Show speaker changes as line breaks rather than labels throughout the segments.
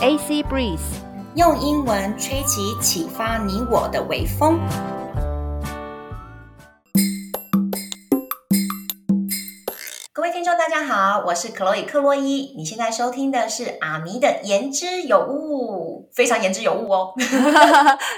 AC Breeze，
用英文吹起启发你我的微风。各位听众，大家好，我是克洛伊克洛伊。你现在收听的是阿咪的言之有物，非常言之有物哦。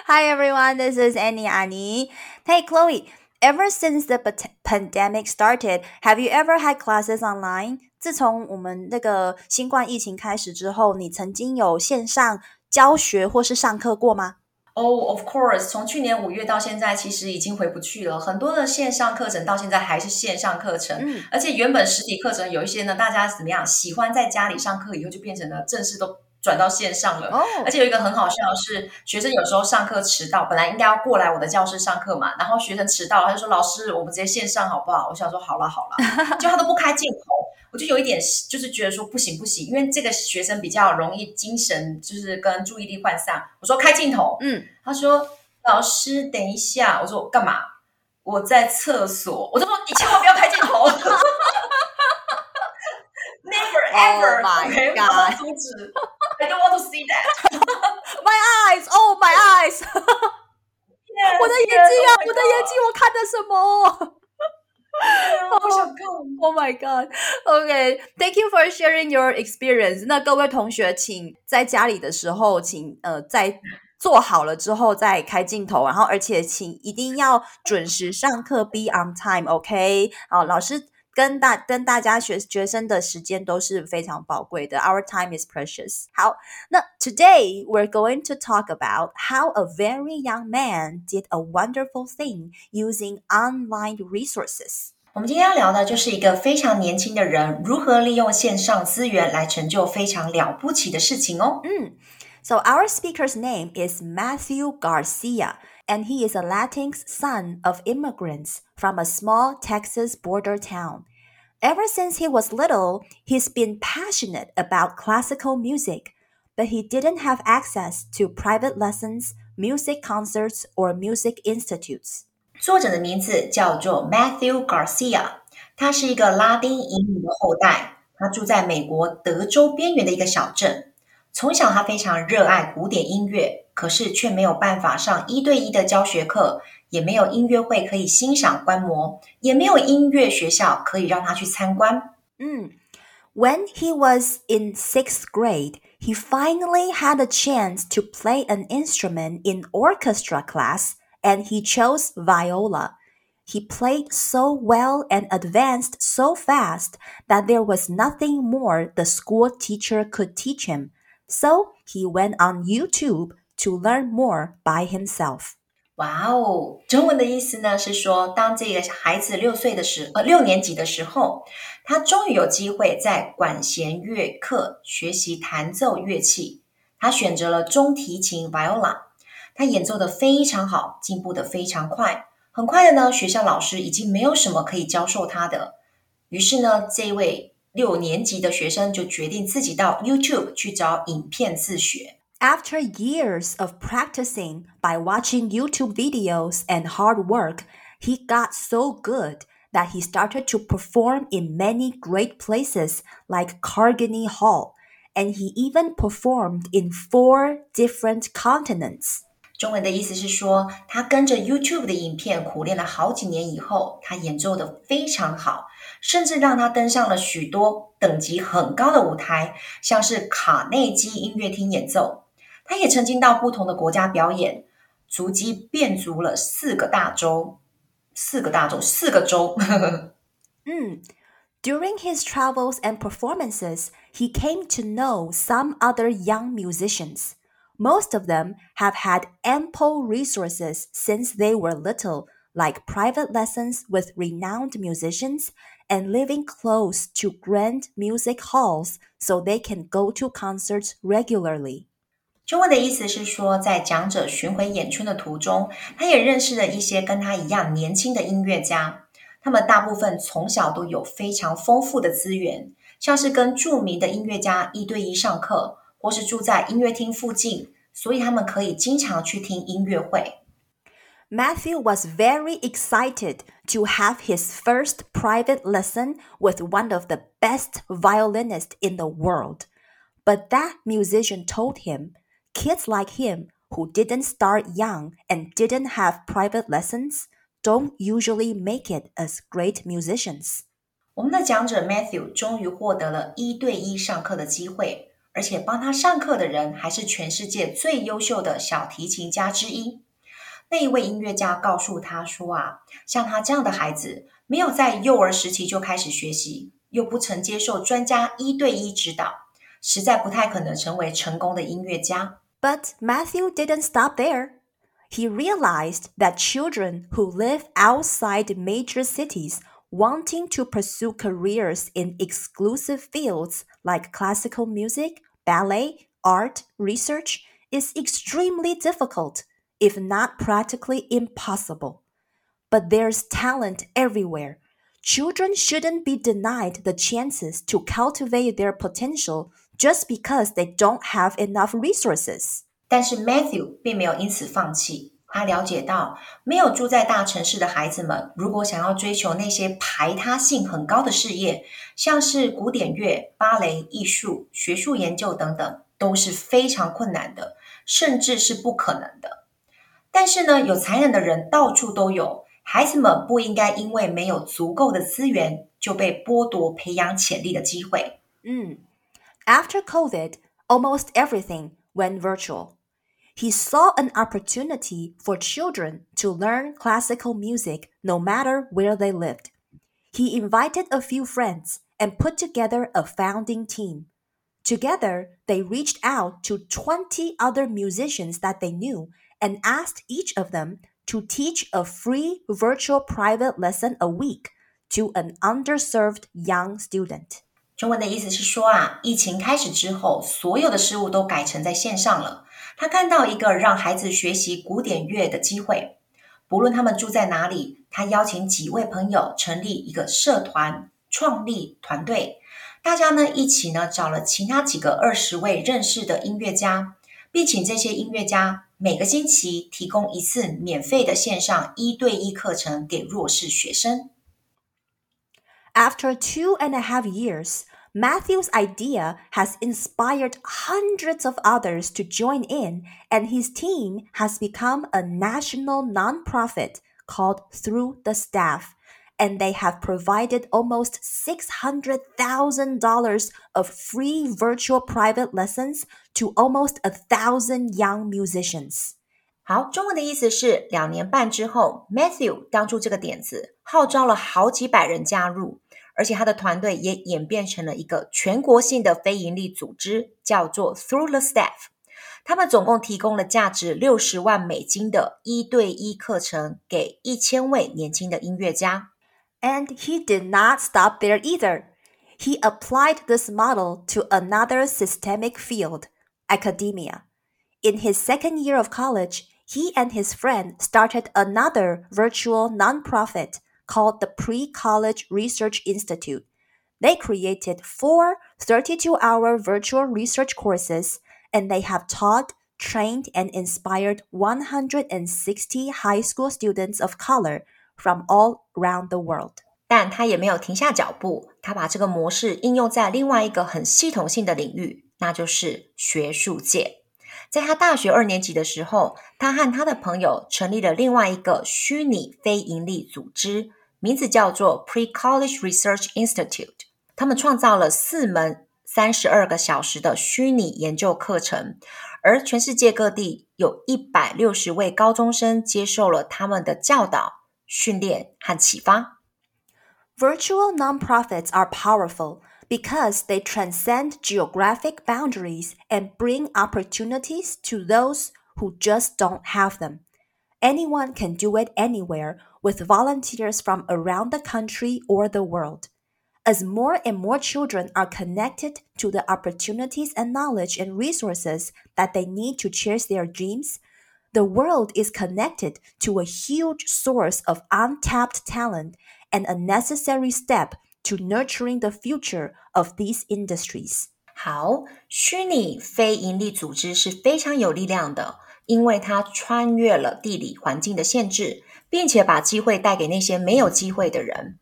Hi everyone, this is Annie Annie. Hey Chloe, ever since the pandemic started, have you ever had classes online? 自从我们那个新冠疫情开始之后，你曾经有线上教学或是上课过吗？
哦、o f course，从去年五月到现在，其实已经回不去了。很多的线上课程到现在还是线上课程，
嗯
而且原本实体课程有一些呢，大家怎么样喜欢在家里上课，以后就变成了正式都转到线上了。
哦
而且有一个很好笑的是，学生有时候上课迟到，本来应该要过来我的教室上课嘛，然后学生迟到了，他就说：“老师，我们直接线上好不好？”我想说：“好了好了。” 就他都不开镜头，我就有一点就是觉得说不行不行，因为这个学生比较容易精神就是跟注意力涣散。我说开镜头，
嗯，
他说：“老师，等一下。”我说：“干嘛？”我在厕所。我就说：“你千万不要开镜头。” Never
my OK，God
我要阻止。I don't want to see that。
My eyes, oh my eyes！我的眼睛啊，我的眼睛，我看的什么？
我想看。
Oh my god. OK, thank you for sharing your experience. 那各位同学，请在家里的时候，请呃在做好了之后再开镜头，然后而且请一定要准时上课，be on time. OK，好，老师跟大跟大家学学生的时间都是非常宝贵的。Our time is precious. 好，那 today we're going to talk about how a very young man did a wonderful thing using online resources.
我们今天要聊的就是一个非常年轻的人如何利用线上资源来成就非常了不起的事情哦。
Mm. So our speaker's name is Matthew Garcia, and he is a Latinx son of immigrants from a small Texas border town. Ever since he was little, he's been passionate about classical music, but he didn't have access to private lessons, music concerts, or music institutes.
作者的名字叫做 Matthew Garcia，他是一个拉丁移民的后代，他住在美国德州边缘的一个小镇。从小他非常热爱古典音乐，可是却没有办法上一对一的教学课，也没有音乐会可以欣赏观摩，也没有音乐学校可以让他去参观。
Mm. When he was in sixth grade, he finally had a chance to play an instrument in orchestra class, and he chose viola. He played so well and advanced so fast that there was nothing more the school teacher could teach him. So he went on YouTube to learn more by himself.
哇哦，中文的意思呢是说，当这个孩子六岁的时，呃，六年级的时候，他终于有机会在管弦乐课学习弹奏乐器。他选择了中提琴 viola， 他演奏的非常好，进步的非常快。很快的呢，学校老师已经没有什么可以教授他的，于是呢，这位六年级的学生就决定自己到 YouTube 去找影片自学。
After years of practicing by watching YouTube videos and hard work, he got so good that he started to perform in many great places like Carnegie Hall, and he even performed in four different continents.
中文的意思是说，他跟着 YouTube 的影片苦练了好几年以后，他演奏的非常好，甚至让他登上了许多等级很高的舞台，像是卡内基音乐厅演奏。他也曾经到不同的国家表演，足迹遍足了四个大洲，四个大洲，四个州。
嗯 During his travels and performances, he came to know some other young musicians. Most of them have had ample resources since they were little, like private lessons with renowned musicians and living close to grand music halls so they can go to concerts regularly.
中文的意思是说，在讲者巡回演出的途中，他也认识了一些跟他一样年轻的音乐家。他们大部分从小都有非常丰富的资源，像是跟着名的音乐家一对一上课， 或是住在音乐厅附近，所以他们可以经常去听音乐会。
Matthew was very excited to have his first private lesson with one of the best violinists in the world. But that musician told him kids like him who didn't start young and didn't have private lessons don't usually make it as great musicians.
我们的讲者 Matthew 终于获得了一对一上课的机会， 而且帮他上课的人还是全世界最优秀的小提琴家之一。那一位音乐家告诉他说：“啊，像他这样的孩子，没有在幼儿时期就开始学习，又不曾接受专家一对一指导，实在不太可能成为成功的音乐家。”
But Matthew didn't stop there. He realized that children who live outside major cities wanting to pursue careers in exclusive fields like classical music, ballet, art, research is extremely difficult if not practically impossible. But there's talent everywhere. Children shouldn't be denied the chances to cultivate their potential just because they don't have enough resources.
但是 Matthew 并没有因此放弃。 他了解到，没有住在大城市的孩子们，如果想要追求那些排他性很高的事业，像是古典乐、芭蕾、艺术、学术研究等等，都是非常困难的，甚至是不可能的。但是呢，有才能的人到处都有，孩子们不应该因为没有足够的资源就被剥夺培养潜力的机会。
嗯，After COVID, almost everything went virtual. He saw an opportunity for children to learn classical music no matter where they lived. He invited a few friends and put together a founding team. Together, they reached out to 20 other musicians that they knew and asked each of them to teach a free virtual private lesson a week to an underserved young student.
中文的意思是说啊，疫情开始之后，所有的事物都改成在线上了。他看到一个让孩子学习古典乐的机会，不论他们住在哪里，他邀请几位朋友成立一个社团，创立团队。大家呢一起呢找了其他几个二十位认识的音乐家，并请这些音乐家每个星期提供一次免费的线上一对一课程给弱势学生。
After two and a half years, Matthew's idea has inspired hundreds of others to join in, and his team has become a national nonprofit called Through the Staff and they have provided almost $600,000 of free virtual private lessons to almost a thousand young musicians.
好，中文的意思是两年半之后，Matthew 当初这个点子，号召了好几百人加入， 而且他的团队也演变成了一个全国性的非营利组织，叫做 Through the Staff。他们总共提供了价值六十万美金的一对一课程给一千位年轻的音乐家。
and he did not stop there either. He applied this model to another systemic field, academia. In his second year of college, he and his friend started another virtual nonprofit called the Pre College Research Institute. They created four 32 hour virtual research courses, and they have taught, trained, and inspired 160 high school students of color from all around the world。
但他也没有停下脚步，他把这个模式应用在另外一个很系统性的领域，那就是学术界。在他大学二年级的时候，他和他的朋友成立了另外一个虚拟非营利组织， 名字叫做 Pre College Research Institute。他们创造了四门三十二个小时的虚拟研究课程，而全世界各地有一百六十位高中生接受了他们的教导。训练和启发。
Virtual nonprofits are powerful because they transcend geographic boundaries and bring opportunities to those who just don't have them. Anyone can do it anywhere with volunteers from around the country or the world. As more and more children are connected to the opportunities and knowledge and resources that they need to chase their dreams, the world is connected to a huge source of untapped talent and a necessary step to nurturing the future of these industries.
好，虚拟非营利组织是非常有力量的，因为它穿越了地理环境的限制，并且把机会带给那些没有机会的人。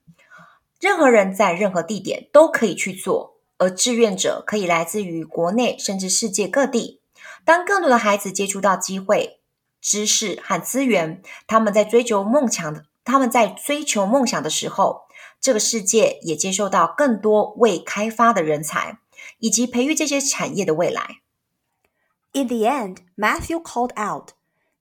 任何人在任何地点都可以去做，而志愿者可以来自于国内甚至世界各地。当更多的孩子接触到机会、知识和资源，他们在追求梦想的他们在追求梦想的时候，这个世界也接受到更多未开发的人才，以及培育这些产业的未来。
In the end, Matthew called out,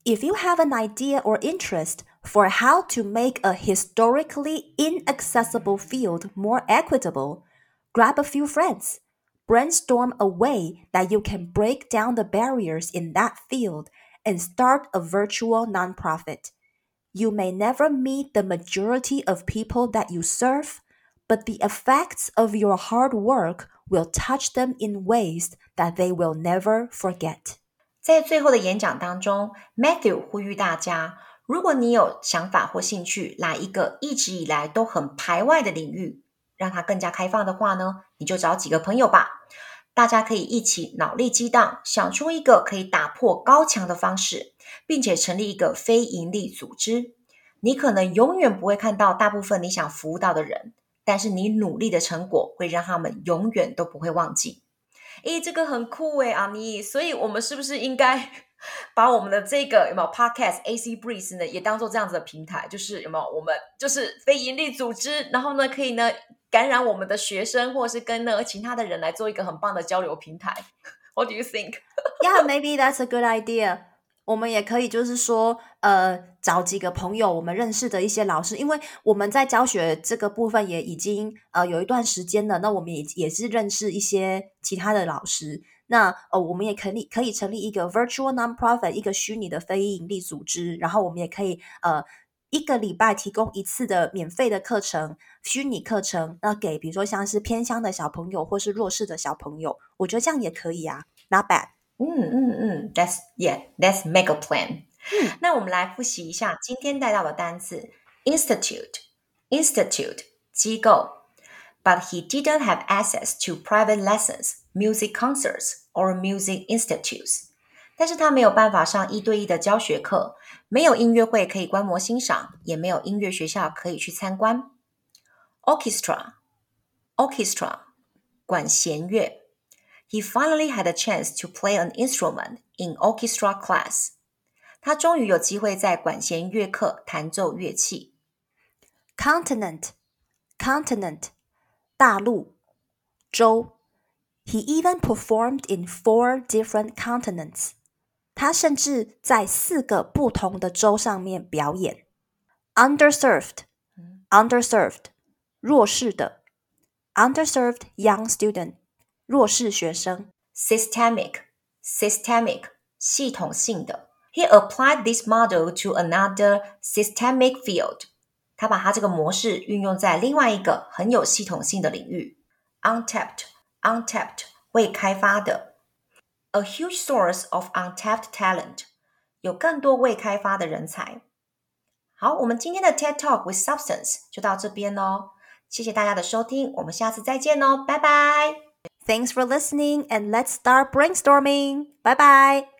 "If you have an idea or interest." for how to make a historically inaccessible field more equitable, grab a few friends. Brainstorm a way that you can break down the barriers in that field and start a virtual nonprofit. You may never meet the majority of people that you serve, but the effects of your hard work will touch them in ways that they will never forget.
在最后的演讲当中，Matthew 呼吁大家如果你有想法或兴趣来一个一直以来都很排外的领域，让它更加开放的话呢，你就找几个朋友吧，大家可以一起脑力激荡，想出一个可以打破高墙的方式，并且成立一个非盈利组织。你可能永远不会看到大部分你想服务到的人，但是你努力的成果会让他们永远都不会忘记。诶，这个很酷诶，阿妮，所以我们是不是应该？把我们的这个有没有 Podcast AC Breeze 呢，也当做这样子的平台，就是有没有我们就是非盈利组织，然后呢可以呢感染我们的学生，或者是跟呢其他的人来做一个很棒的交流平台。What do you think?
Yeah, maybe that's a good idea. 我们也可以就是说，呃，找几个朋友，我们认识的一些老师，因为我们在教学这个部分也已经呃有一段时间了，那我们也也是认识一些其他的老师。那呃，我们也可以可以成立一个 virtual nonprofit，一个虚拟的非盈利组织，然后我们也可以呃一个礼拜提供一次的免费的课程，虚拟课程，那给比如说像是偏乡的小朋友或是弱势的小朋友，我觉得这样也可以啊，not bad。
嗯嗯嗯，That's yeah，Let's make a plan。嗯，那我们来复习一下今天带到的单词：institute，institute 机构。but he didn't have access to private lessons, music concerts, or music institutes. 但是他没有办法上一对一的教学课，没有音乐会可以观摩欣赏，也没有音乐学校可以去参观。Orchestra, orchestra，管弦乐。He finally had a chance to play an instrument in orchestra class. 他终于有机会在管弦乐课弹奏乐器。
Continent, continent 大陆、洲。He even performed in four different continents. 他甚至在四个不同的州上面表演。Underserved, underserved，弱势的。Underserved young student，弱势学生。
Systemic, systemic，系统性的。 He applied this model to another systemic field. 他把他这个模式运用在另外一个很有系统性的领域，untapped，untapped 未开发的，a huge source of untapped talent 有更多未开发的人才。好，我们今天的 TED Talk with Substance 就到这边喽，谢谢大家的收听，我们下次再见喽，拜拜。
Thanks for listening and let's start brainstorming. Bye bye.